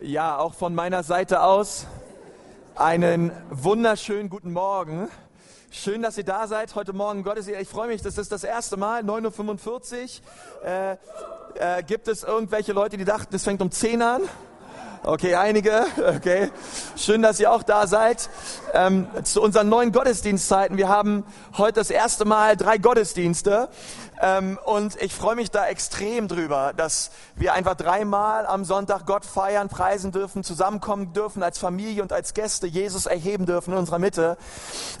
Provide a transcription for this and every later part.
Ja, auch von meiner Seite aus einen wunderschönen guten Morgen. Schön, dass ihr da seid heute Morgen. Gottes, ich freue mich, das ist das erste Mal, 9.45 Uhr. Äh, äh, gibt es irgendwelche Leute, die dachten, es fängt um 10 an? Okay, einige. Okay. Schön, dass ihr auch da seid. Ähm, zu unseren neuen Gottesdienstzeiten. Wir haben heute das erste Mal drei Gottesdienste. Ähm, und ich freue mich da extrem drüber, dass wir einfach dreimal am Sonntag Gott feiern, preisen dürfen, zusammenkommen dürfen als Familie und als Gäste, Jesus erheben dürfen in unserer Mitte.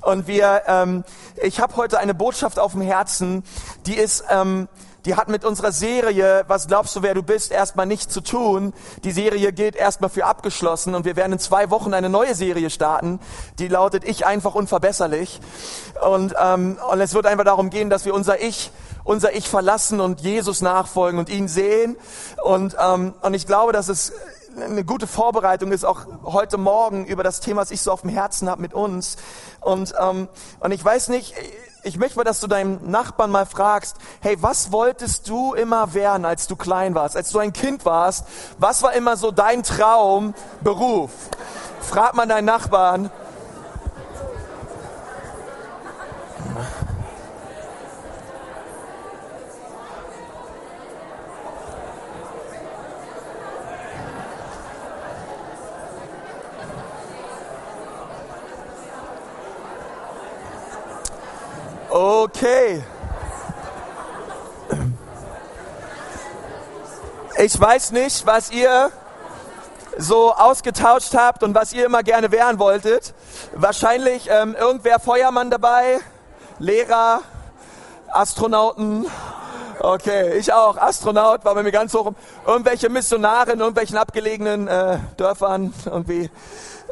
Und wir, ähm, ich habe heute eine Botschaft auf dem Herzen, die ist, ähm, die hat mit unserer Serie, was glaubst du, wer du bist, erstmal nichts zu tun. Die Serie gilt erstmal für abgeschlossen und wir werden in zwei Wochen eine neue Serie starten, die lautet Ich einfach unverbesserlich. Und, ähm, und es wird einfach darum gehen, dass wir unser Ich unser Ich verlassen und Jesus nachfolgen und ihn sehen. Und, ähm, und ich glaube, dass es eine gute Vorbereitung ist, auch heute Morgen über das Thema, was ich so auf dem Herzen habe mit uns. Und, ähm, und ich weiß nicht, ich möchte mal, dass du deinem Nachbarn mal fragst, hey, was wolltest du immer werden, als du klein warst, als du ein Kind warst? Was war immer so dein Traum, Beruf? Frag mal deinen Nachbarn. Ich weiß nicht, was ihr so ausgetauscht habt und was ihr immer gerne werden wolltet. Wahrscheinlich ähm, irgendwer Feuermann dabei, Lehrer, Astronauten. Okay, ich auch. Astronaut war bei mir ganz hoch. Irgendwelche Missionare in irgendwelchen abgelegenen äh, Dörfern irgendwie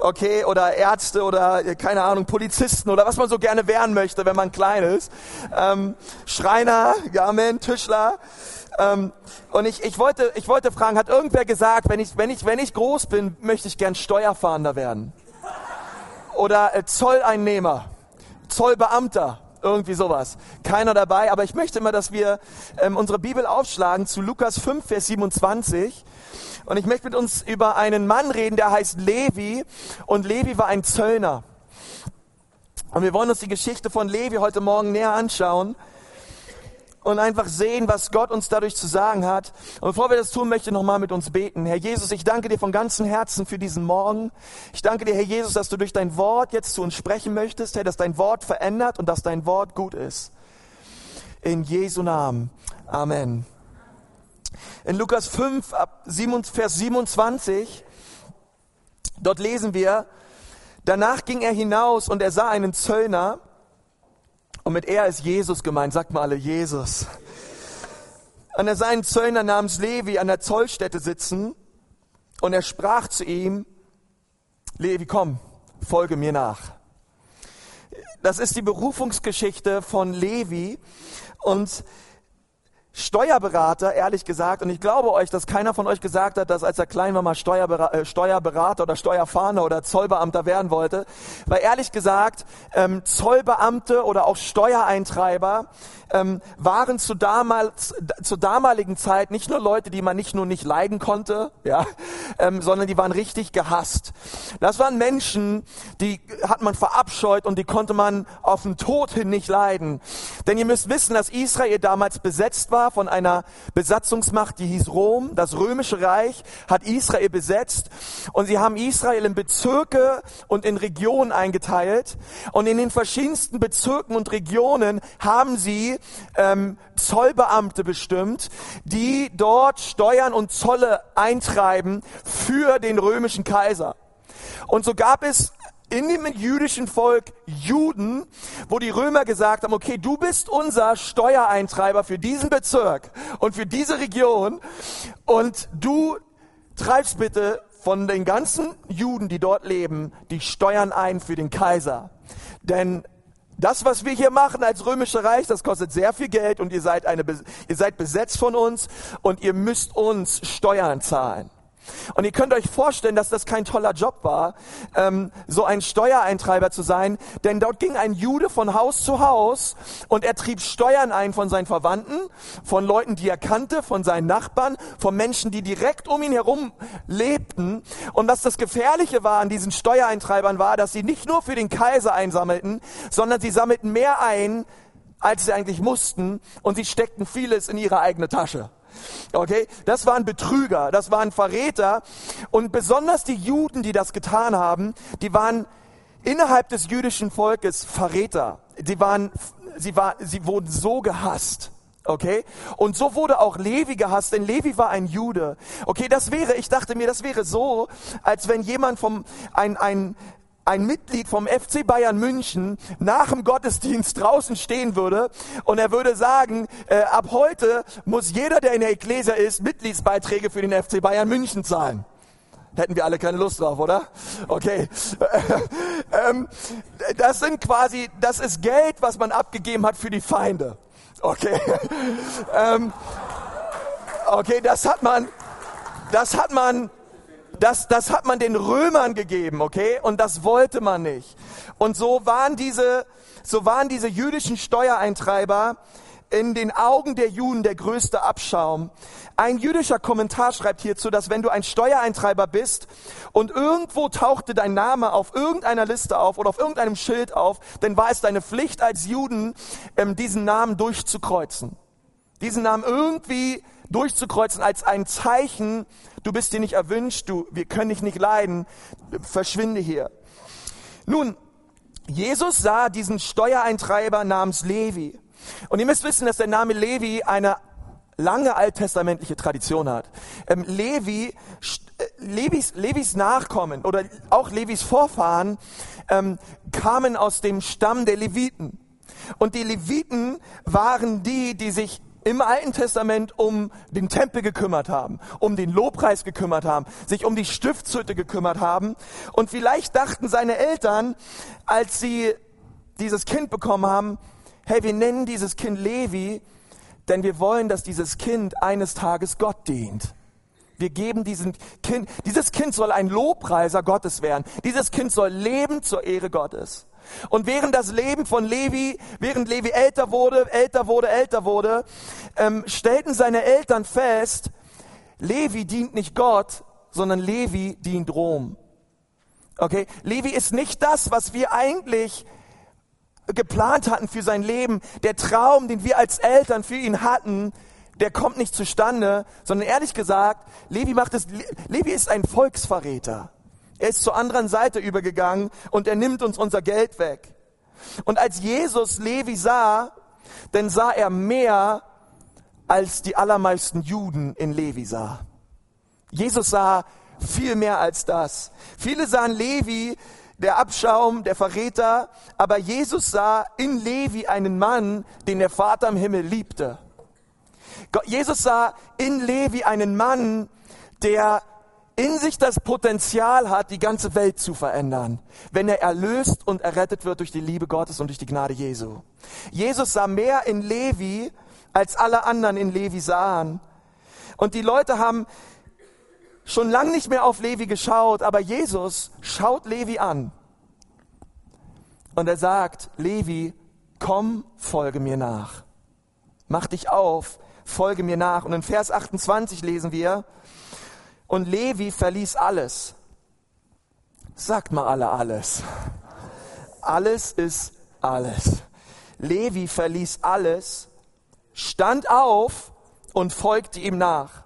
okay, oder Ärzte oder äh, keine Ahnung, Polizisten oder was man so gerne werden möchte, wenn man klein ist. Ähm, Schreiner, Amen, Tischler. Ähm, und ich, ich, wollte, ich wollte fragen, hat irgendwer gesagt, wenn ich, wenn, ich, wenn ich groß bin, möchte ich gern Steuerfahnder werden? Oder äh, Zolleinnehmer, Zollbeamter, irgendwie sowas. Keiner dabei, aber ich möchte immer, dass wir ähm, unsere Bibel aufschlagen zu Lukas 5, Vers 27. Und ich möchte mit uns über einen Mann reden, der heißt Levi. Und Levi war ein Zöllner. Und wir wollen uns die Geschichte von Levi heute Morgen näher anschauen und einfach sehen, was Gott uns dadurch zu sagen hat. Und bevor wir das tun, möchte ich nochmal mit uns beten. Herr Jesus, ich danke dir von ganzem Herzen für diesen Morgen. Ich danke dir, Herr Jesus, dass du durch dein Wort jetzt zu uns sprechen möchtest, Herr, dass dein Wort verändert und dass dein Wort gut ist. In Jesu Namen. Amen. In Lukas 5, Vers 27, dort lesen wir, danach ging er hinaus und er sah einen Zöllner, und mit er ist Jesus gemeint, sagt mal alle Jesus. Und er sah einen Zöllner namens Levi an der Zollstätte sitzen, und er sprach zu ihm, Levi, komm, folge mir nach. Das ist die Berufungsgeschichte von Levi und Steuerberater, ehrlich gesagt, und ich glaube euch, dass keiner von euch gesagt hat, dass als er klein war mal Steuerberater, äh, Steuerberater oder Steuerfahnder oder Zollbeamter werden wollte, weil ehrlich gesagt ähm, Zollbeamte oder auch Steuereintreiber ähm, waren zu, damals, zur damaligen Zeit nicht nur Leute, die man nicht nur nicht leiden konnte, ja, ähm, sondern die waren richtig gehasst. Das waren Menschen, die hat man verabscheut und die konnte man auf den Tod hin nicht leiden. Denn ihr müsst wissen, dass Israel damals besetzt war von einer Besatzungsmacht, die hieß Rom. Das römische Reich hat Israel besetzt und sie haben Israel in Bezirke und in Regionen eingeteilt. Und in den verschiedensten Bezirken und Regionen haben sie ähm, Zollbeamte bestimmt, die dort Steuern und Zolle eintreiben für den römischen Kaiser. Und so gab es in dem jüdischen Volk Juden, wo die Römer gesagt haben, okay, du bist unser Steuereintreiber für diesen Bezirk und für diese Region und du treibst bitte von den ganzen Juden, die dort leben, die Steuern ein für den Kaiser. Denn das, was wir hier machen als römische Reich, das kostet sehr viel Geld und ihr seid, eine, ihr seid besetzt von uns und ihr müsst uns Steuern zahlen. Und ihr könnt euch vorstellen, dass das kein toller Job war, ähm, so ein Steuereintreiber zu sein, denn dort ging ein Jude von Haus zu Haus und er trieb Steuern ein von seinen Verwandten, von Leuten, die er kannte, von seinen Nachbarn, von Menschen, die direkt um ihn herum lebten. Und was das Gefährliche war an diesen Steuereintreibern war, dass sie nicht nur für den Kaiser einsammelten, sondern sie sammelten mehr ein, als sie eigentlich mussten und sie steckten vieles in ihre eigene Tasche. Okay, das waren Betrüger, das waren Verräter und besonders die Juden, die das getan haben, die waren innerhalb des jüdischen Volkes Verräter. Sie waren, sie war, sie wurden so gehasst. Okay? Und so wurde auch Levi gehasst, denn Levi war ein Jude. Okay, das wäre, ich dachte mir, das wäre so, als wenn jemand vom, ein, ein, ein Mitglied vom FC Bayern München nach dem Gottesdienst draußen stehen würde und er würde sagen, äh, ab heute muss jeder, der in der Ekklesia ist, Mitgliedsbeiträge für den FC Bayern München zahlen. Hätten wir alle keine Lust drauf, oder? Okay. ähm, das sind quasi, das ist Geld, was man abgegeben hat für die Feinde. Okay. ähm, okay, das hat man, das hat man das, das hat man den Römern gegeben, okay? Und das wollte man nicht. Und so waren diese, so waren diese jüdischen Steuereintreiber in den Augen der Juden der größte Abschaum. Ein jüdischer Kommentar schreibt hierzu, dass wenn du ein Steuereintreiber bist und irgendwo tauchte dein Name auf irgendeiner Liste auf oder auf irgendeinem Schild auf, dann war es deine Pflicht als Juden, ähm, diesen Namen durchzukreuzen. Diesen Namen irgendwie durchzukreuzen als ein Zeichen, du bist dir nicht erwünscht, du, wir können dich nicht leiden, verschwinde hier. Nun, Jesus sah diesen Steuereintreiber namens Levi. Und ihr müsst wissen, dass der Name Levi eine lange alttestamentliche Tradition hat. Ähm, Levi, äh, Levis, Levis Nachkommen oder auch Levis Vorfahren ähm, kamen aus dem Stamm der Leviten. Und die Leviten waren die, die sich im Alten Testament um den Tempel gekümmert haben, um den Lobpreis gekümmert haben, sich um die Stiftshütte gekümmert haben. Und vielleicht dachten seine Eltern, als sie dieses Kind bekommen haben, hey, wir nennen dieses Kind Levi, denn wir wollen, dass dieses Kind eines Tages Gott dient. Wir geben diesem Kind, dieses Kind soll ein Lobpreiser Gottes werden. Dieses Kind soll leben zur Ehre Gottes. Und während das Leben von Levi, während Levi älter wurde, älter wurde, älter wurde, ähm, stellten seine Eltern fest, Levi dient nicht Gott, sondern Levi dient Rom. Okay? Levi ist nicht das, was wir eigentlich geplant hatten für sein Leben. Der Traum, den wir als Eltern für ihn hatten, der kommt nicht zustande, sondern ehrlich gesagt, Levi macht es, Levi ist ein Volksverräter. Er ist zur anderen Seite übergegangen und er nimmt uns unser Geld weg. Und als Jesus Levi sah, dann sah er mehr, als die allermeisten Juden in Levi sah. Jesus sah viel mehr als das. Viele sahen Levi, der Abschaum, der Verräter, aber Jesus sah in Levi einen Mann, den der Vater im Himmel liebte. Jesus sah in Levi einen Mann, der in sich das Potenzial hat, die ganze Welt zu verändern, wenn er erlöst und errettet wird durch die Liebe Gottes und durch die Gnade Jesu. Jesus sah mehr in Levi, als alle anderen in Levi sahen. Und die Leute haben schon lang nicht mehr auf Levi geschaut, aber Jesus schaut Levi an. Und er sagt, Levi, komm, folge mir nach. Mach dich auf, folge mir nach. Und in Vers 28 lesen wir, und Levi verließ alles. Sagt mal alle alles. Alles ist alles. Levi verließ alles, stand auf und folgte ihm nach.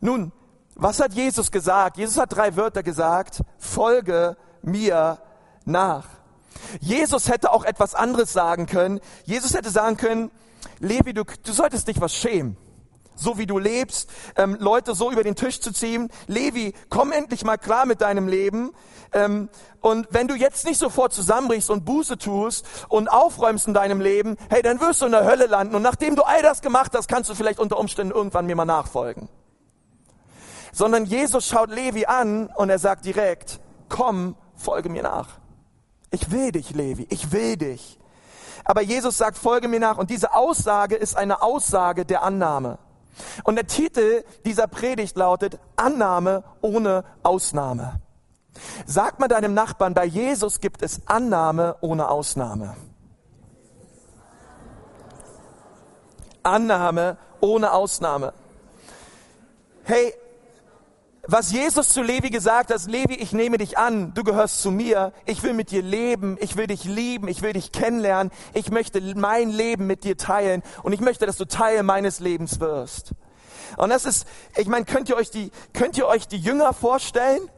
Nun, was hat Jesus gesagt? Jesus hat drei Wörter gesagt. Folge mir nach. Jesus hätte auch etwas anderes sagen können. Jesus hätte sagen können, Levi, du, du solltest dich was schämen so wie du lebst, ähm, Leute so über den Tisch zu ziehen. Levi, komm endlich mal klar mit deinem Leben. Ähm, und wenn du jetzt nicht sofort zusammenbrichst und Buße tust und aufräumst in deinem Leben, hey, dann wirst du in der Hölle landen. Und nachdem du all das gemacht hast, kannst du vielleicht unter Umständen irgendwann mir mal nachfolgen. Sondern Jesus schaut Levi an und er sagt direkt, komm, folge mir nach. Ich will dich, Levi, ich will dich. Aber Jesus sagt, folge mir nach. Und diese Aussage ist eine Aussage der Annahme. Und der Titel dieser Predigt lautet Annahme ohne Ausnahme. Sag mal deinem Nachbarn, bei Jesus gibt es Annahme ohne Ausnahme. Annahme ohne Ausnahme. Hey, was Jesus zu Levi gesagt hat, Levi, ich nehme dich an, du gehörst zu mir, ich will mit dir leben, ich will dich lieben, ich will dich kennenlernen, ich möchte mein Leben mit dir teilen. Und ich möchte, dass du Teil meines Lebens wirst. Und das ist, ich meine, könnt ihr euch die, könnt ihr euch die Jünger vorstellen,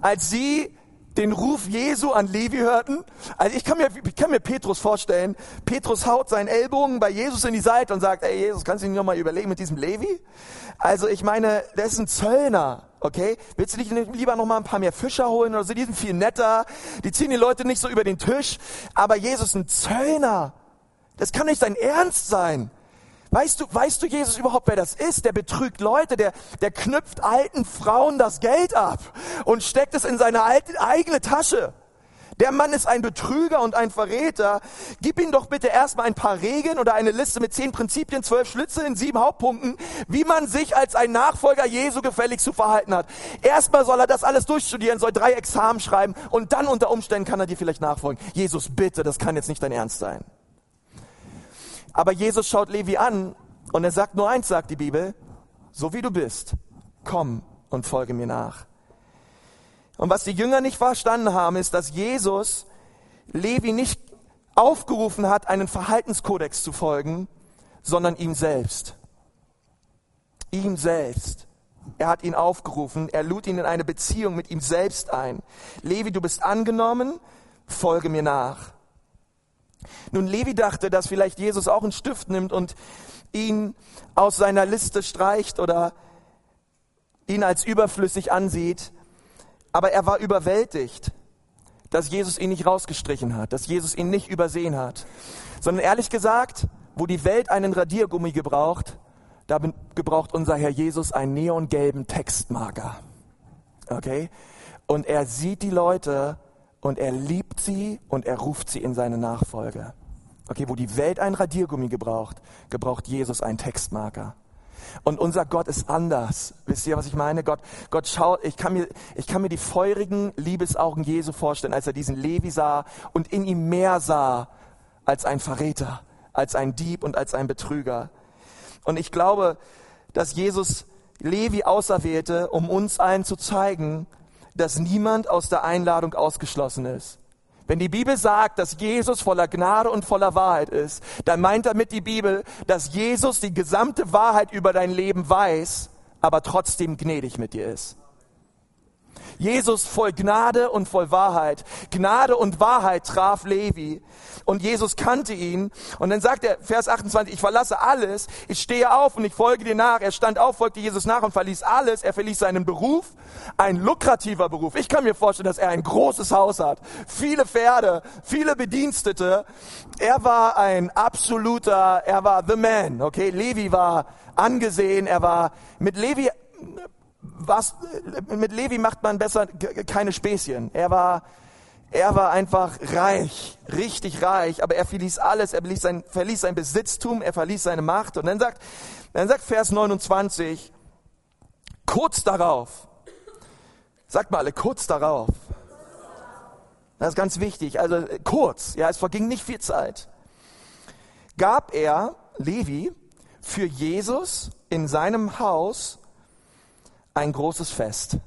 als sie den Ruf Jesu an Levi hörten. Also ich kann mir, ich kann mir Petrus vorstellen. Petrus haut seinen Ellbogen bei Jesus in die Seite und sagt, ey Jesus, kannst du dich noch mal überlegen mit diesem Levi? Also ich meine, der ist ein Zöllner. Okay, willst du dich lieber noch mal ein paar mehr Fischer holen oder so? Die sind viel netter. Die ziehen die Leute nicht so über den Tisch. Aber Jesus ein Zöllner. Das kann nicht dein Ernst sein. Weißt du, weißt du Jesus überhaupt, wer das ist? Der betrügt Leute, der, der knüpft alten Frauen das Geld ab und steckt es in seine alte, eigene Tasche. Der Mann ist ein Betrüger und ein Verräter. Gib ihm doch bitte erstmal ein paar Regeln oder eine Liste mit zehn Prinzipien, zwölf Schlitze in sieben Hauptpunkten, wie man sich als ein Nachfolger Jesu gefällig zu verhalten hat. Erstmal soll er das alles durchstudieren, soll drei Examen schreiben und dann unter Umständen kann er dir vielleicht nachfolgen. Jesus, bitte, das kann jetzt nicht dein Ernst sein. Aber Jesus schaut Levi an und er sagt nur eins, sagt die Bibel, so wie du bist, komm und folge mir nach. Und was die Jünger nicht verstanden haben, ist, dass Jesus Levi nicht aufgerufen hat, einen Verhaltenskodex zu folgen, sondern ihm selbst. Ihm selbst. Er hat ihn aufgerufen, er lud ihn in eine Beziehung mit ihm selbst ein. Levi, du bist angenommen, folge mir nach. Nun, Levi dachte, dass vielleicht Jesus auch einen Stift nimmt und ihn aus seiner Liste streicht oder ihn als überflüssig ansieht. Aber er war überwältigt, dass Jesus ihn nicht rausgestrichen hat, dass Jesus ihn nicht übersehen hat. Sondern ehrlich gesagt, wo die Welt einen Radiergummi gebraucht, da gebraucht unser Herr Jesus einen neongelben Textmarker. Okay? Und er sieht die Leute und er liebt sie und er ruft sie in seine Nachfolge. Okay, wo die Welt ein Radiergummi gebraucht, gebraucht Jesus einen Textmarker. Und unser Gott ist anders. Wisst ihr, was ich meine? Gott, Gott schaut, ich kann mir, ich kann mir die feurigen Liebesaugen Jesu vorstellen, als er diesen Levi sah und in ihm mehr sah als ein Verräter, als ein Dieb und als ein Betrüger. Und ich glaube, dass Jesus Levi auserwählte, um uns allen zu zeigen, dass niemand aus der Einladung ausgeschlossen ist. Wenn die Bibel sagt, dass Jesus voller Gnade und voller Wahrheit ist, dann meint damit die Bibel, dass Jesus die gesamte Wahrheit über dein Leben weiß, aber trotzdem gnädig mit dir ist. Jesus voll Gnade und voll Wahrheit. Gnade und Wahrheit traf Levi und Jesus kannte ihn. Und dann sagt er, Vers 28, ich verlasse alles, ich stehe auf und ich folge dir nach. Er stand auf, folgte Jesus nach und verließ alles. Er verließ seinen Beruf, ein lukrativer Beruf. Ich kann mir vorstellen, dass er ein großes Haus hat, viele Pferde, viele Bedienstete. Er war ein absoluter, er war the man, okay? Levi war angesehen, er war mit Levi was, mit Levi macht man besser keine Späßchen. Er war, er war einfach reich, richtig reich, aber er verließ alles, er verließ sein, verließ sein Besitztum, er verließ seine Macht. Und dann sagt, dann sagt Vers 29, kurz darauf, sagt mal alle, kurz darauf. Das ist ganz wichtig, also kurz, ja, es verging nicht viel Zeit. Gab er, Levi, für Jesus in seinem Haus ein großes Fest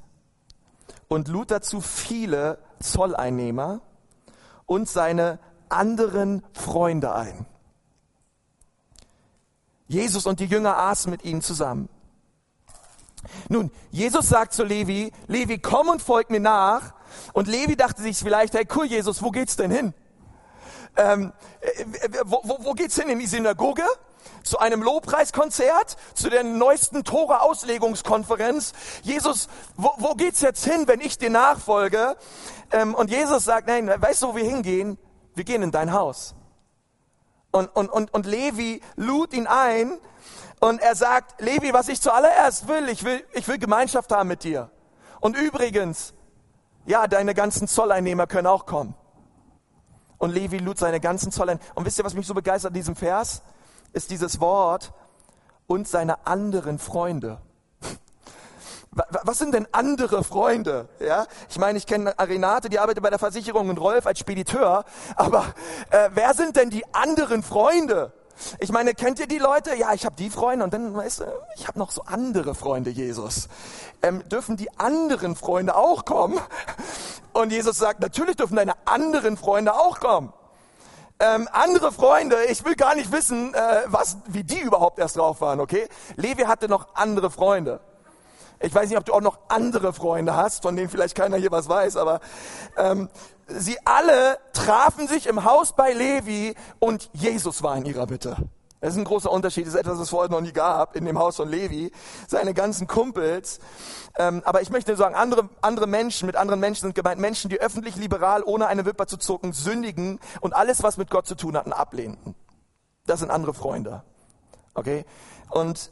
und lud dazu viele Zolleinnehmer und seine anderen Freunde ein. Jesus und die Jünger aßen mit ihnen zusammen. Nun, Jesus sagt zu Levi, Levi, komm und folg mir nach. Und Levi dachte sich vielleicht, hey cool, Jesus, wo geht's denn hin? Ähm, äh, wo, wo, wo geht's hin? In die Synagoge? Zu einem Lobpreiskonzert, zu der neuesten Tora-Auslegungskonferenz. Jesus, wo, wo geht's jetzt hin, wenn ich dir nachfolge? Ähm, und Jesus sagt, nein, weißt du, wo wir hingehen? Wir gehen in dein Haus. Und, und, und, und Levi lud ihn ein und er sagt, Levi, was ich zuallererst will, ich will, ich will Gemeinschaft haben mit dir. Und übrigens, ja, deine ganzen Zolleinnehmer können auch kommen. Und Levi lud seine ganzen Zolleinnehmer. Und wisst ihr, was mich so begeistert in diesem Vers? Ist dieses Wort und seine anderen Freunde. Was sind denn andere Freunde? Ja, ich meine, ich kenne Renate, die arbeitet bei der Versicherung und Rolf als Spediteur. Aber äh, wer sind denn die anderen Freunde? Ich meine, kennt ihr die Leute? Ja, ich habe die Freunde und dann, weißt du, ich habe noch so andere Freunde, Jesus. Ähm, dürfen die anderen Freunde auch kommen? Und Jesus sagt, natürlich dürfen deine anderen Freunde auch kommen. Ähm, andere Freunde, ich will gar nicht wissen, äh, was, wie die überhaupt erst drauf waren, okay? Levi hatte noch andere Freunde. Ich weiß nicht, ob du auch noch andere Freunde hast, von denen vielleicht keiner hier was weiß, aber ähm, sie alle trafen sich im Haus bei Levi und Jesus war in ihrer Mitte. Das ist ein großer Unterschied, das ist etwas, was es vorher noch nie gab, in dem Haus von Levi, seine ganzen Kumpels. Ähm, aber ich möchte sagen, andere, andere Menschen, mit anderen Menschen sind gemeint Menschen, die öffentlich liberal, ohne eine Wimper zu zucken, sündigen und alles, was mit Gott zu tun hatten, ablehnten. Das sind andere Freunde. Okay? Und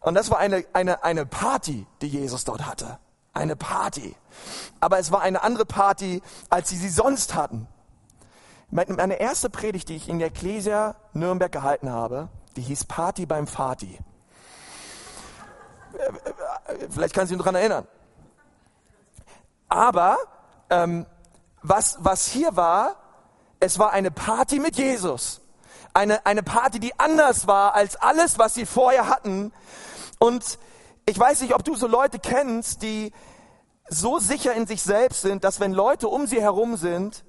und das war eine, eine, eine Party, die Jesus dort hatte. Eine Party. Aber es war eine andere Party, als sie sie sonst hatten. Meine erste Predigt, die ich in der Ecclesia Nürnberg gehalten habe, die hieß Party beim Fati. Vielleicht kannst du dich daran erinnern. Aber ähm, was, was hier war, es war eine Party mit Jesus. Eine, eine Party, die anders war als alles, was sie vorher hatten. Und ich weiß nicht, ob du so Leute kennst, die so sicher in sich selbst sind, dass wenn Leute um sie herum sind,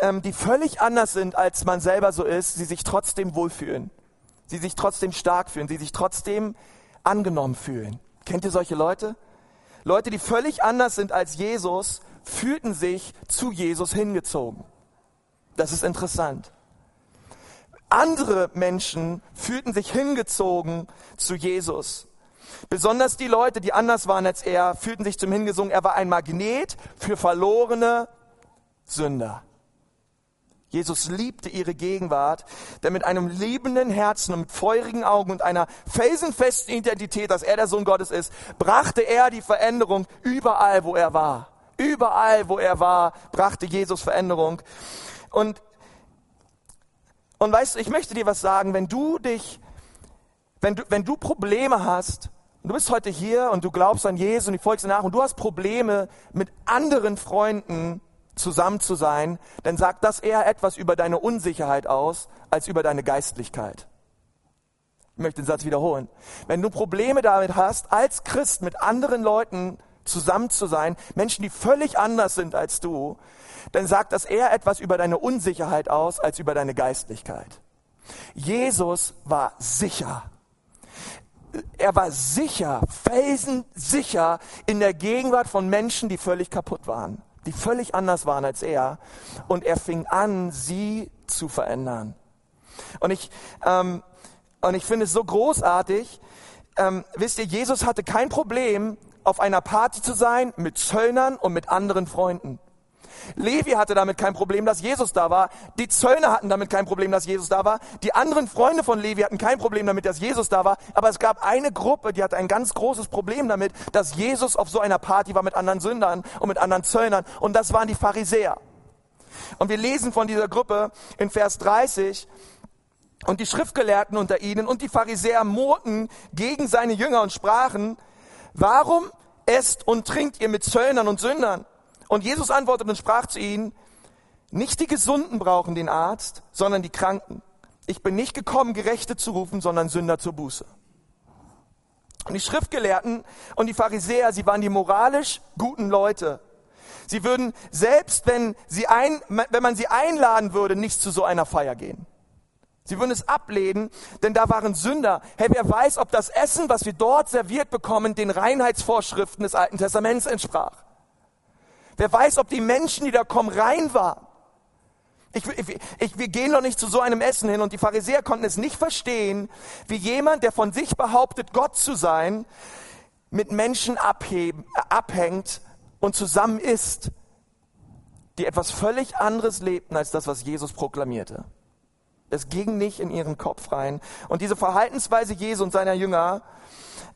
ähm, die völlig anders sind, als man selber so ist, sie sich trotzdem wohlfühlen. Sie sich trotzdem stark fühlen, sie sich trotzdem angenommen fühlen. Kennt ihr solche Leute? Leute, die völlig anders sind als Jesus, fühlten sich zu Jesus hingezogen. Das ist interessant. Andere Menschen fühlten sich hingezogen zu Jesus. Besonders die Leute, die anders waren als er, fühlten sich zum Hingesungen. Er war ein Magnet für verlorene Sünder. Jesus liebte ihre Gegenwart, denn mit einem liebenden Herzen und mit feurigen Augen und einer felsenfesten Identität, dass er der Sohn Gottes ist, brachte er die Veränderung überall, wo er war. Überall, wo er war, brachte Jesus Veränderung. Und und weißt du, ich möchte dir was sagen, wenn du dich, wenn du, wenn du Probleme hast, du bist heute hier und du glaubst an Jesus und du folgst nach und du hast Probleme mit anderen Freunden zusammen zu sein, dann sagt das eher etwas über deine Unsicherheit aus, als über deine Geistlichkeit. Ich möchte den Satz wiederholen. Wenn du Probleme damit hast, als Christ mit anderen Leuten zusammen zu sein, Menschen, die völlig anders sind als du, dann sagt das eher etwas über deine Unsicherheit aus als über deine Geistlichkeit. Jesus war sicher. Er war sicher, felsensicher in der Gegenwart von Menschen, die völlig kaputt waren, die völlig anders waren als er. Und er fing an, sie zu verändern. Und ich, ähm, und ich finde es so großartig. Ähm, wisst ihr, Jesus hatte kein Problem, auf einer Party zu sein mit Zöllnern und mit anderen Freunden. Levi hatte damit kein Problem, dass Jesus da war. Die Zöllner hatten damit kein Problem, dass Jesus da war. Die anderen Freunde von Levi hatten kein Problem damit, dass Jesus da war. Aber es gab eine Gruppe, die hatte ein ganz großes Problem damit, dass Jesus auf so einer Party war mit anderen Sündern und mit anderen Zöllnern. Und das waren die Pharisäer. Und wir lesen von dieser Gruppe in Vers 30, und die Schriftgelehrten unter ihnen und die Pharisäer murrten gegen seine Jünger und sprachen, warum esst und trinkt ihr mit Zöllnern und Sündern? Und Jesus antwortete und sprach zu ihnen, nicht die Gesunden brauchen den Arzt, sondern die Kranken. Ich bin nicht gekommen, Gerechte zu rufen, sondern Sünder zur Buße. Und die Schriftgelehrten und die Pharisäer, sie waren die moralisch guten Leute. Sie würden, selbst wenn, sie ein, wenn man sie einladen würde, nicht zu so einer Feier gehen. Sie würden es ablehnen, denn da waren Sünder. Hey, wer weiß, ob das Essen, was wir dort serviert bekommen, den Reinheitsvorschriften des Alten Testaments entsprach. Wer weiß, ob die Menschen, die da kommen, rein waren. Ich, ich, ich, wir gehen doch nicht zu so einem Essen hin und die Pharisäer konnten es nicht verstehen, wie jemand, der von sich behauptet, Gott zu sein, mit Menschen abheben, abhängt und zusammen isst, die etwas völlig anderes lebten als das, was Jesus proklamierte. Es ging nicht in ihren Kopf rein. Und diese Verhaltensweise Jesu und seiner Jünger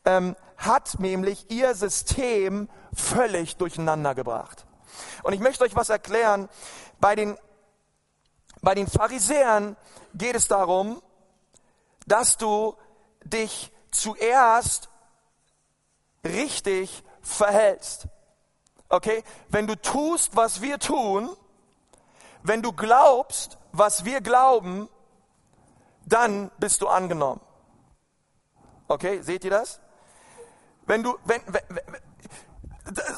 ähm, hat nämlich ihr System völlig durcheinander gebracht. Und ich möchte euch was erklären. Bei den, bei den Pharisäern geht es darum, dass du dich zuerst richtig verhältst. Okay? Wenn du tust, was wir tun, wenn du glaubst, was wir glauben, dann bist du angenommen. Okay, seht ihr das? Wenn du, wenn, wenn,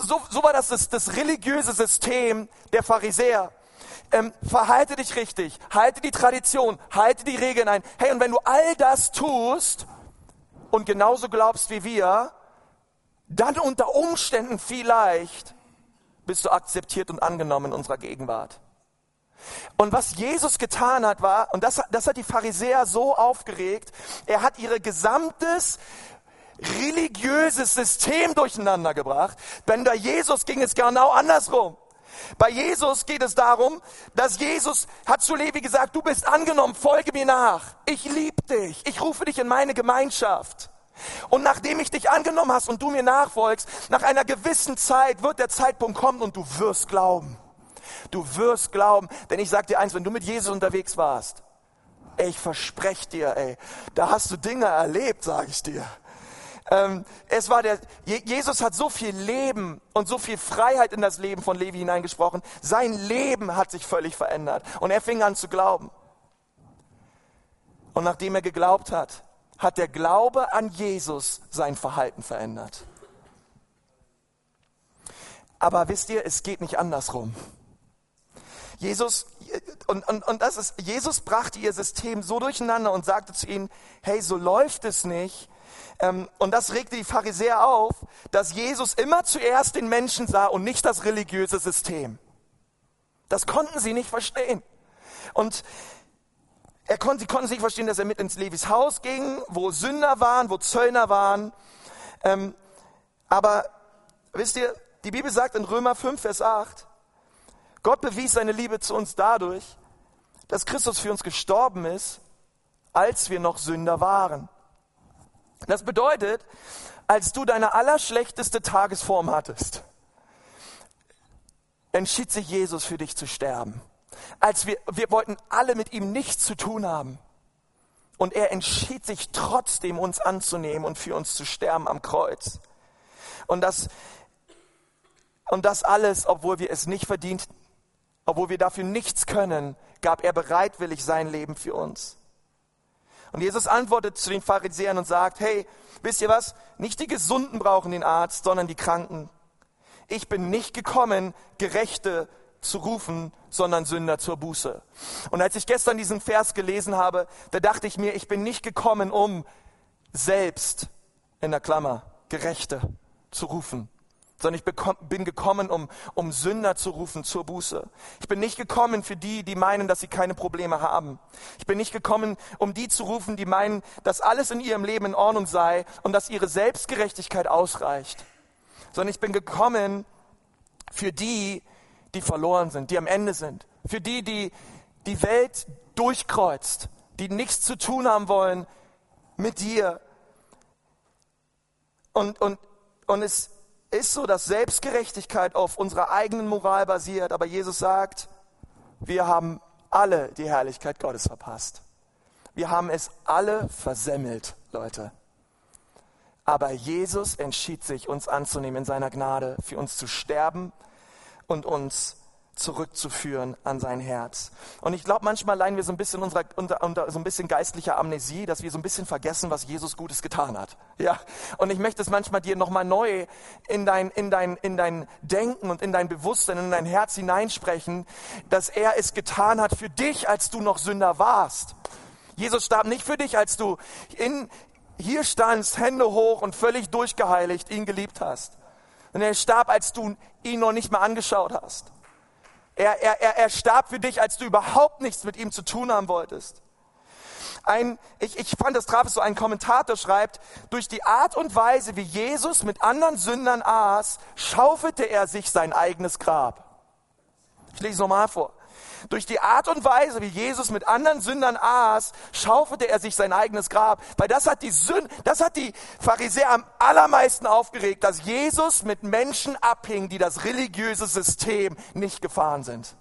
so, so war das, das das religiöse System der Pharisäer. Ähm, verhalte dich richtig, halte die Tradition, halte die Regeln ein. Hey, und wenn du all das tust und genauso glaubst wie wir, dann unter Umständen vielleicht bist du akzeptiert und angenommen in unserer Gegenwart. Und was Jesus getan hat, war, und das, das hat die Pharisäer so aufgeregt, er hat ihre gesamtes religiöses System durcheinander gebracht. Denn bei Jesus ging es genau andersrum. Bei Jesus geht es darum, dass Jesus hat zu Levi gesagt, du bist angenommen, folge mir nach. Ich liebe dich. Ich rufe dich in meine Gemeinschaft. Und nachdem ich dich angenommen hast und du mir nachfolgst, nach einer gewissen Zeit wird der Zeitpunkt kommen und du wirst glauben. Du wirst glauben, denn ich sag dir eins, wenn du mit Jesus unterwegs warst, ey, ich verspreche dir, ey, da hast du Dinge erlebt, sage ich dir. Ähm, es war der, Jesus hat so viel Leben und so viel Freiheit in das Leben von Levi hineingesprochen. Sein Leben hat sich völlig verändert und er fing an zu glauben. Und nachdem er geglaubt hat, hat der Glaube an Jesus sein Verhalten verändert. Aber wisst ihr, es geht nicht andersrum. Jesus, und, und, und das ist, Jesus brachte ihr System so durcheinander und sagte zu ihnen, hey, so läuft es nicht. Ähm, und das regte die Pharisäer auf, dass Jesus immer zuerst den Menschen sah und nicht das religiöse System. Das konnten sie nicht verstehen. Und er konnte, sie konnten nicht verstehen, dass er mit ins Levis Haus ging, wo Sünder waren, wo Zöllner waren. Ähm, aber wisst ihr, die Bibel sagt in Römer 5, Vers 8, Gott bewies seine Liebe zu uns dadurch, dass Christus für uns gestorben ist, als wir noch Sünder waren. Das bedeutet, als du deine allerschlechteste Tagesform hattest, entschied sich Jesus für dich zu sterben. Als wir, wir wollten alle mit ihm nichts zu tun haben. Und er entschied sich trotzdem, uns anzunehmen und für uns zu sterben am Kreuz. Und das, und das alles, obwohl wir es nicht verdienten obwohl wir dafür nichts können, gab er bereitwillig sein Leben für uns. Und Jesus antwortet zu den Pharisäern und sagt, hey, wisst ihr was? Nicht die Gesunden brauchen den Arzt, sondern die Kranken. Ich bin nicht gekommen, Gerechte zu rufen, sondern Sünder zur Buße. Und als ich gestern diesen Vers gelesen habe, da dachte ich mir, ich bin nicht gekommen, um selbst, in der Klammer, Gerechte zu rufen, sondern ich bin gekommen, um, um Sünder zu rufen zur Buße. Ich bin nicht gekommen für die, die meinen, dass sie keine Probleme haben. Ich bin nicht gekommen, um die zu rufen, die meinen, dass alles in ihrem Leben in Ordnung sei und dass ihre Selbstgerechtigkeit ausreicht. Sondern ich bin gekommen für die, die verloren sind, die am Ende sind. Für die, die die Welt durchkreuzt, die nichts zu tun haben wollen mit dir. Und, und, und es, ist so, dass Selbstgerechtigkeit auf unserer eigenen Moral basiert, aber Jesus sagt, wir haben alle die Herrlichkeit Gottes verpasst. Wir haben es alle versemmelt, Leute. Aber Jesus entschied sich, uns anzunehmen in seiner Gnade, für uns zu sterben und uns zurückzuführen an sein Herz. Und ich glaube, manchmal leiden wir so ein bisschen unserer, unter, unter so ein bisschen geistlicher Amnesie, dass wir so ein bisschen vergessen, was Jesus Gutes getan hat. Ja. Und ich möchte es manchmal dir nochmal neu in dein, in dein, in dein Denken und in dein Bewusstsein, in dein Herz hineinsprechen, dass er es getan hat für dich, als du noch Sünder warst. Jesus starb nicht für dich, als du in, hier standst, Hände hoch und völlig durchgeheiligt ihn geliebt hast. Und er starb, als du ihn noch nicht mal angeschaut hast. Er, er, er, er starb für dich, als du überhaupt nichts mit ihm zu tun haben wolltest. Ein, ich, ich fand das traf es so, ein Kommentator schreibt, durch die Art und Weise, wie Jesus mit anderen Sündern aß, schaufelte er sich sein eigenes Grab. Ich lese es nochmal vor. Durch die Art und Weise, wie Jesus mit anderen Sündern aß, schaufelte er sich sein eigenes Grab. Weil das hat die Sünd, das hat die Pharisäer am allermeisten aufgeregt, dass Jesus mit Menschen abhing, die das religiöse System nicht gefahren sind.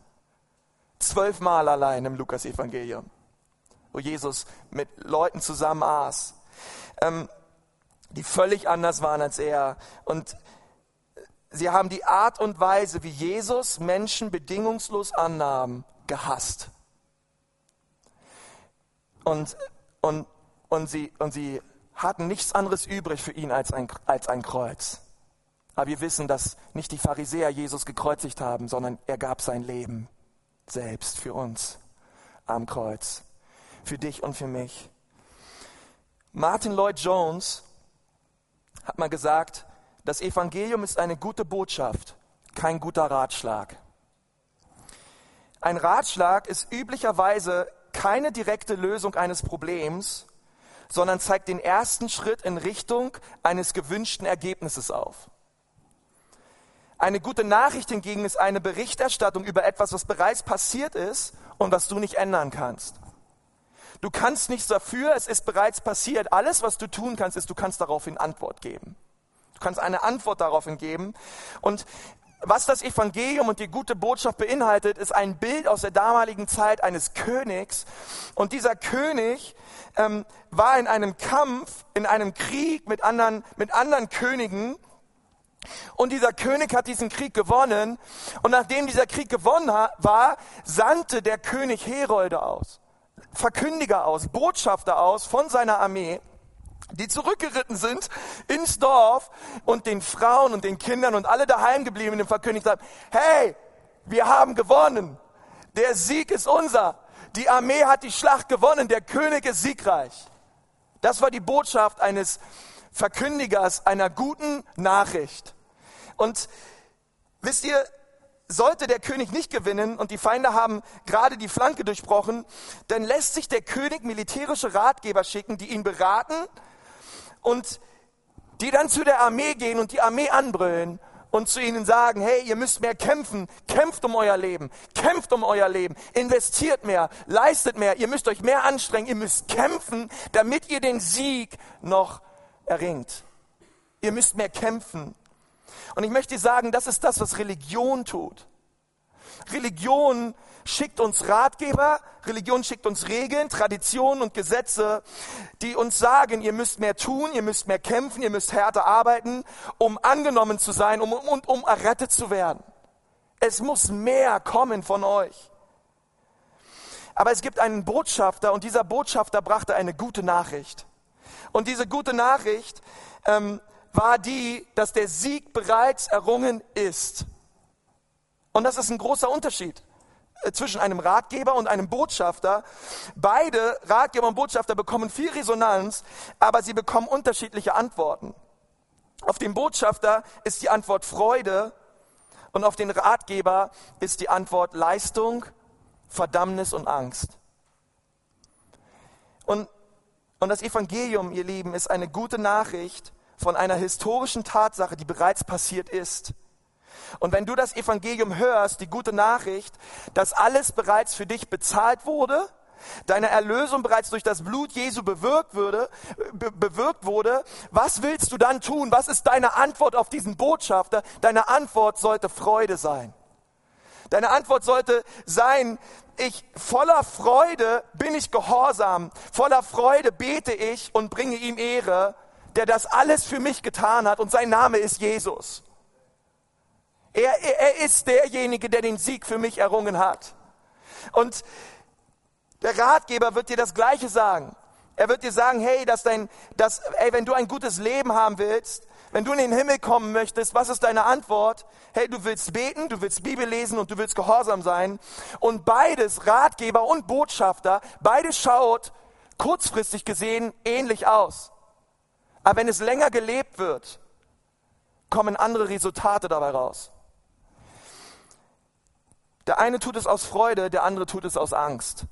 Zwölfmal allein im Lukas-Evangelium, wo Jesus mit Leuten zusammen aß. ähm, die völlig anders waren als er. Und sie haben die Art und Weise, wie Jesus Menschen bedingungslos annahm, gehasst. Und, und, und, sie, und sie hatten nichts anderes übrig für ihn als ein, als ein Kreuz. Aber wir wissen, dass nicht die Pharisäer Jesus gekreuzigt haben, sondern er gab sein Leben selbst für uns am Kreuz. Für dich und für mich. Martin Lloyd Jones hat mal gesagt, das Evangelium ist eine gute Botschaft, kein guter Ratschlag. Ein Ratschlag ist üblicherweise keine direkte Lösung eines Problems, sondern zeigt den ersten Schritt in Richtung eines gewünschten Ergebnisses auf. Eine gute Nachricht hingegen ist eine Berichterstattung über etwas, was bereits passiert ist und was du nicht ändern kannst. Du kannst nichts dafür, es ist bereits passiert. Alles, was du tun kannst, ist, du kannst daraufhin Antwort geben. Du kannst eine Antwort daraufhin geben. Und was das Evangelium und die gute Botschaft beinhaltet, ist ein Bild aus der damaligen Zeit eines Königs. Und dieser König ähm, war in einem Kampf, in einem Krieg mit anderen, mit anderen Königen. Und dieser König hat diesen Krieg gewonnen. Und nachdem dieser Krieg gewonnen war, sandte der König Herolde aus, Verkündiger aus, Botschafter aus von seiner Armee die zurückgeritten sind ins Dorf und den Frauen und den Kindern und alle daheim gebliebenen verkündigt haben, hey, wir haben gewonnen. Der Sieg ist unser. Die Armee hat die Schlacht gewonnen. Der König ist siegreich. Das war die Botschaft eines Verkündigers einer guten Nachricht. Und wisst ihr, sollte der König nicht gewinnen und die Feinde haben gerade die Flanke durchbrochen, dann lässt sich der König militärische Ratgeber schicken, die ihn beraten und die dann zu der Armee gehen und die Armee anbrüllen und zu ihnen sagen, hey, ihr müsst mehr kämpfen, kämpft um euer Leben, kämpft um euer Leben, investiert mehr, leistet mehr, ihr müsst euch mehr anstrengen, ihr müsst kämpfen, damit ihr den Sieg noch erringt. Ihr müsst mehr kämpfen. Und ich möchte sagen, das ist das, was Religion tut. Religion schickt uns Ratgeber, Religion schickt uns Regeln, Traditionen und Gesetze, die uns sagen, ihr müsst mehr tun, ihr müsst mehr kämpfen, ihr müsst härter arbeiten, um angenommen zu sein um, und um errettet zu werden. Es muss mehr kommen von euch. Aber es gibt einen Botschafter und dieser Botschafter brachte eine gute Nachricht. Und diese gute Nachricht ähm, war die, dass der Sieg bereits errungen ist. Und das ist ein großer Unterschied. Äh, zwischen einem Ratgeber und einem Botschafter. Beide Ratgeber und Botschafter bekommen viel Resonanz, aber sie bekommen unterschiedliche Antworten. Auf den Botschafter ist die Antwort Freude und auf den Ratgeber ist die Antwort Leistung, Verdammnis und Angst. Und, und das Evangelium, ihr Lieben, ist eine gute Nachricht von einer historischen Tatsache, die bereits passiert ist. Und wenn du das Evangelium hörst, die gute Nachricht, dass alles bereits für dich bezahlt wurde, deine Erlösung bereits durch das Blut Jesu bewirkt wurde, be bewirkt wurde, was willst du dann tun? Was ist deine Antwort auf diesen Botschafter? Deine Antwort sollte Freude sein. Deine Antwort sollte sein, ich voller Freude bin ich gehorsam, voller Freude bete ich und bringe ihm Ehre, der das alles für mich getan hat und sein Name ist Jesus. Er, er ist derjenige, der den Sieg für mich errungen hat. Und der Ratgeber wird dir das Gleiche sagen. Er wird dir sagen, hey, dass dein, dass, ey, wenn du ein gutes Leben haben willst, wenn du in den Himmel kommen möchtest, was ist deine Antwort? Hey, du willst beten, du willst Bibel lesen und du willst gehorsam sein. Und beides, Ratgeber und Botschafter, beides schaut kurzfristig gesehen ähnlich aus. Aber wenn es länger gelebt wird, kommen andere Resultate dabei raus. Der eine tut es aus Freude, der andere tut es aus Angst.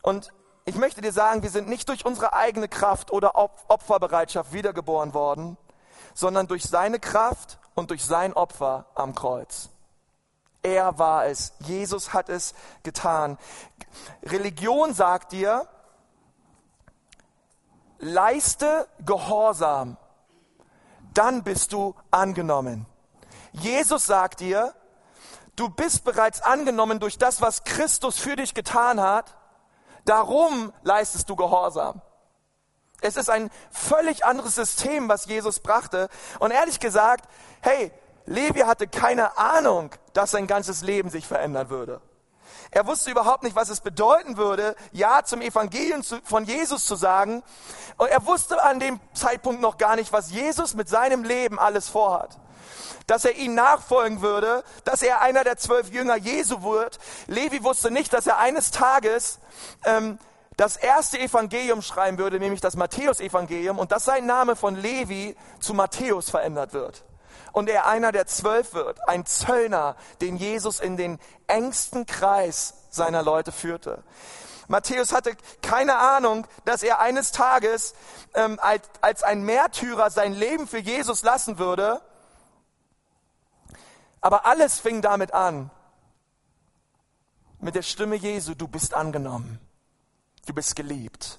Und ich möchte dir sagen, wir sind nicht durch unsere eigene Kraft oder Opferbereitschaft wiedergeboren worden, sondern durch seine Kraft und durch sein Opfer am Kreuz. Er war es. Jesus hat es getan. Religion sagt dir, leiste Gehorsam, dann bist du angenommen. Jesus sagt dir, Du bist bereits angenommen durch das, was Christus für dich getan hat. Darum leistest du Gehorsam. Es ist ein völlig anderes System, was Jesus brachte. Und ehrlich gesagt, hey, Levi hatte keine Ahnung, dass sein ganzes Leben sich verändern würde. Er wusste überhaupt nicht, was es bedeuten würde, Ja zum Evangelium von Jesus zu sagen. Und er wusste an dem Zeitpunkt noch gar nicht, was Jesus mit seinem Leben alles vorhat. Dass er ihm nachfolgen würde, dass er einer der zwölf Jünger Jesu wird. Levi wusste nicht, dass er eines Tages ähm, das erste Evangelium schreiben würde, nämlich das Matthäus-Evangelium, und dass sein Name von Levi zu Matthäus verändert wird. Und er einer der zwölf wird, ein Zöllner, den Jesus in den engsten Kreis seiner Leute führte. Matthäus hatte keine Ahnung, dass er eines Tages ähm, als, als ein Märtyrer sein Leben für Jesus lassen würde. Aber alles fing damit an, mit der Stimme Jesu, du bist angenommen. Du bist geliebt.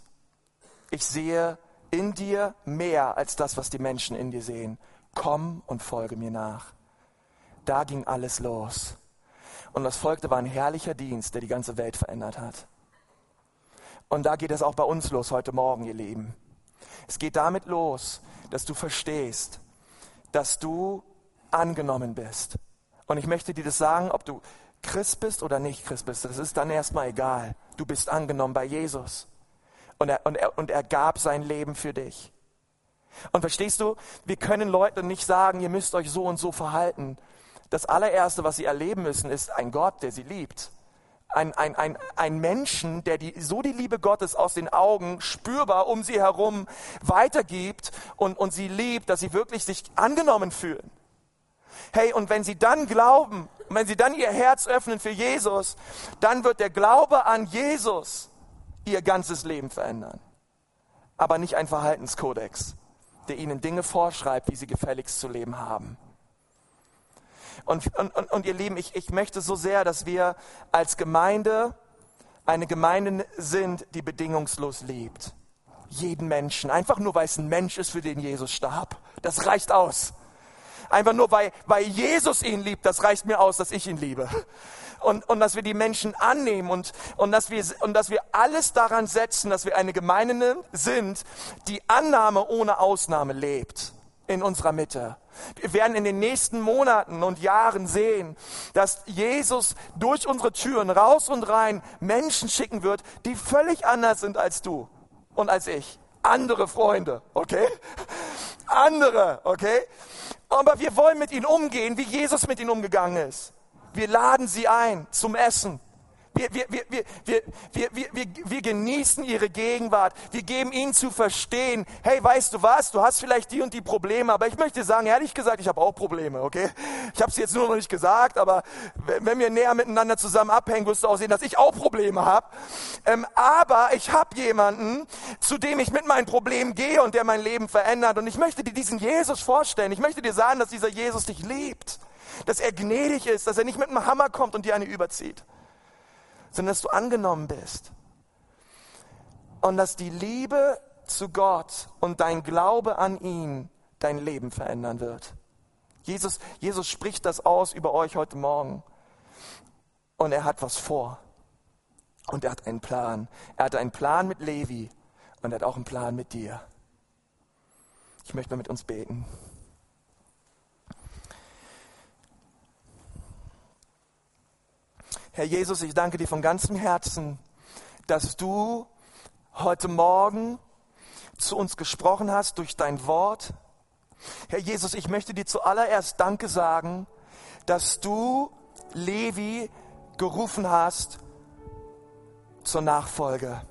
Ich sehe in dir mehr als das, was die Menschen in dir sehen. Komm und folge mir nach. Da ging alles los. Und was folgte, war ein herrlicher Dienst, der die ganze Welt verändert hat. Und da geht es auch bei uns los heute Morgen, ihr Lieben. Es geht damit los, dass du verstehst, dass du angenommen bist. Und ich möchte dir das sagen, ob du Christ bist oder nicht Christ bist, das ist dann erstmal egal. Du bist angenommen bei Jesus. Und er, und, er, und er gab sein Leben für dich. Und verstehst du, wir können Leuten nicht sagen, ihr müsst euch so und so verhalten. Das allererste, was sie erleben müssen, ist ein Gott, der sie liebt. Ein, ein, ein, ein Menschen, der die, so die Liebe Gottes aus den Augen spürbar um sie herum weitergibt und, und sie liebt, dass sie wirklich sich angenommen fühlen. Hey, und wenn sie dann glauben wenn sie dann ihr Herz öffnen für Jesus, dann wird der Glaube an Jesus ihr ganzes Leben verändern. Aber nicht ein Verhaltenskodex, der ihnen Dinge vorschreibt, wie sie gefälligst zu leben haben. Und, und, und, und ihr Lieben, ich, ich möchte so sehr, dass wir als Gemeinde eine Gemeinde sind, die bedingungslos liebt. Jeden Menschen. Einfach nur, weil es ein Mensch ist, für den Jesus starb. Das reicht aus. Einfach nur, weil, weil Jesus ihn liebt, das reicht mir aus, dass ich ihn liebe. Und, und dass wir die Menschen annehmen und, und, dass wir, und dass wir alles daran setzen, dass wir eine Gemeinde sind, die Annahme ohne Ausnahme lebt in unserer Mitte. Wir werden in den nächsten Monaten und Jahren sehen, dass Jesus durch unsere Türen raus und rein Menschen schicken wird, die völlig anders sind als du und als ich. Andere Freunde, okay? Andere, okay? Aber wir wollen mit ihnen umgehen, wie Jesus mit ihnen umgegangen ist. Wir laden sie ein zum Essen. Wir, wir, wir, wir, wir, wir, wir, wir, wir genießen ihre Gegenwart. Wir geben ihnen zu verstehen, hey, weißt du was, du hast vielleicht die und die Probleme, aber ich möchte sagen, ehrlich gesagt, ich habe auch Probleme, okay? Ich habe es jetzt nur noch nicht gesagt, aber wenn wir näher miteinander zusammen abhängen, wirst du auch sehen, dass ich auch Probleme habe. Ähm, aber ich habe jemanden, zu dem ich mit meinen Problemen gehe und der mein Leben verändert. Und ich möchte dir diesen Jesus vorstellen. Ich möchte dir sagen, dass dieser Jesus dich liebt. Dass er gnädig ist, dass er nicht mit einem Hammer kommt und dir eine überzieht sondern dass du angenommen bist. Und dass die Liebe zu Gott und dein Glaube an ihn dein Leben verändern wird. Jesus, Jesus spricht das aus über euch heute Morgen. Und er hat was vor. Und er hat einen Plan. Er hat einen Plan mit Levi und er hat auch einen Plan mit dir. Ich möchte mal mit uns beten. Herr Jesus, ich danke dir von ganzem Herzen, dass du heute Morgen zu uns gesprochen hast durch dein Wort. Herr Jesus, ich möchte dir zuallererst Danke sagen, dass du Levi gerufen hast zur Nachfolge.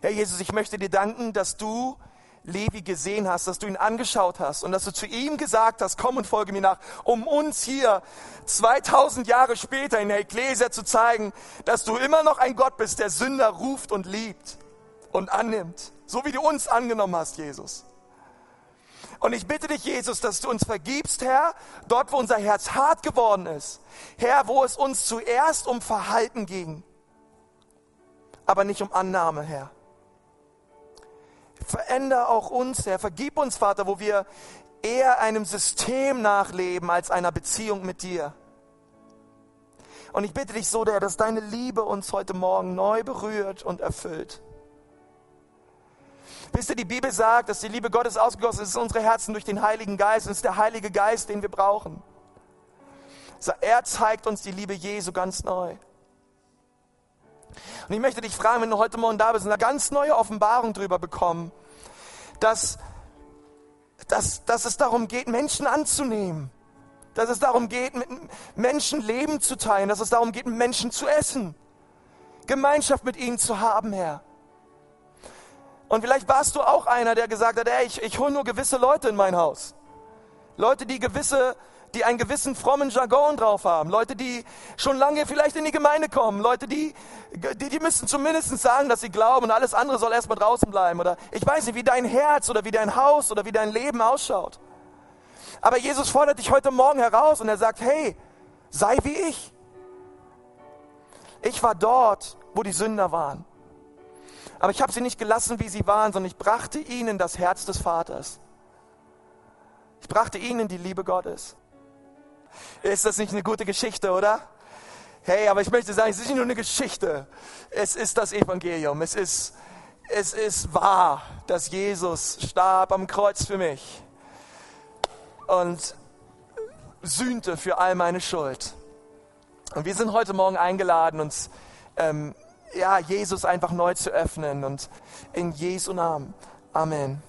Herr Jesus, ich möchte dir danken, dass du Levi gesehen hast, dass du ihn angeschaut hast und dass du zu ihm gesagt hast, komm und folge mir nach, um uns hier 2000 Jahre später in der Ekklesia zu zeigen, dass du immer noch ein Gott bist, der Sünder ruft und liebt und annimmt, so wie du uns angenommen hast, Jesus. Und ich bitte dich, Jesus, dass du uns vergibst, Herr, dort, wo unser Herz hart geworden ist. Herr, wo es uns zuerst um Verhalten ging, aber nicht um Annahme, Herr. Veränder auch uns, Herr. Vergib uns, Vater, wo wir eher einem System nachleben als einer Beziehung mit dir. Und ich bitte dich so, Herr, dass deine Liebe uns heute Morgen neu berührt und erfüllt. Wisst ihr, die Bibel sagt, dass die Liebe Gottes ausgegossen ist in unsere Herzen durch den Heiligen Geist. Und es ist der Heilige Geist, den wir brauchen. Er zeigt uns die Liebe Jesu ganz neu. Und ich möchte dich fragen, wenn du heute Morgen da bist, eine ganz neue Offenbarung darüber bekommen, dass, dass, dass es darum geht, Menschen anzunehmen. Dass es darum geht, mit Menschen Leben zu teilen. Dass es darum geht, mit Menschen zu essen. Gemeinschaft mit ihnen zu haben, Herr. Und vielleicht warst du auch einer, der gesagt hat, ey, ich, ich hole nur gewisse Leute in mein Haus. Leute, die gewisse die einen gewissen frommen Jargon drauf haben, Leute, die schon lange vielleicht in die Gemeinde kommen, Leute, die, die, die müssen zumindest sagen, dass sie glauben und alles andere soll erstmal draußen bleiben. Oder ich weiß nicht, wie dein Herz oder wie dein Haus oder wie dein Leben ausschaut. Aber Jesus fordert dich heute Morgen heraus und er sagt, hey, sei wie ich. Ich war dort, wo die Sünder waren. Aber ich habe sie nicht gelassen, wie sie waren, sondern ich brachte ihnen das Herz des Vaters. Ich brachte ihnen die Liebe Gottes. Ist das nicht eine gute Geschichte, oder? Hey, aber ich möchte sagen, es ist nicht nur eine Geschichte. Es ist das Evangelium. Es ist, es ist wahr, dass Jesus starb am Kreuz für mich und sühnte für all meine Schuld. Und wir sind heute Morgen eingeladen, uns ähm, ja, Jesus einfach neu zu öffnen. Und in Jesu Namen. Amen.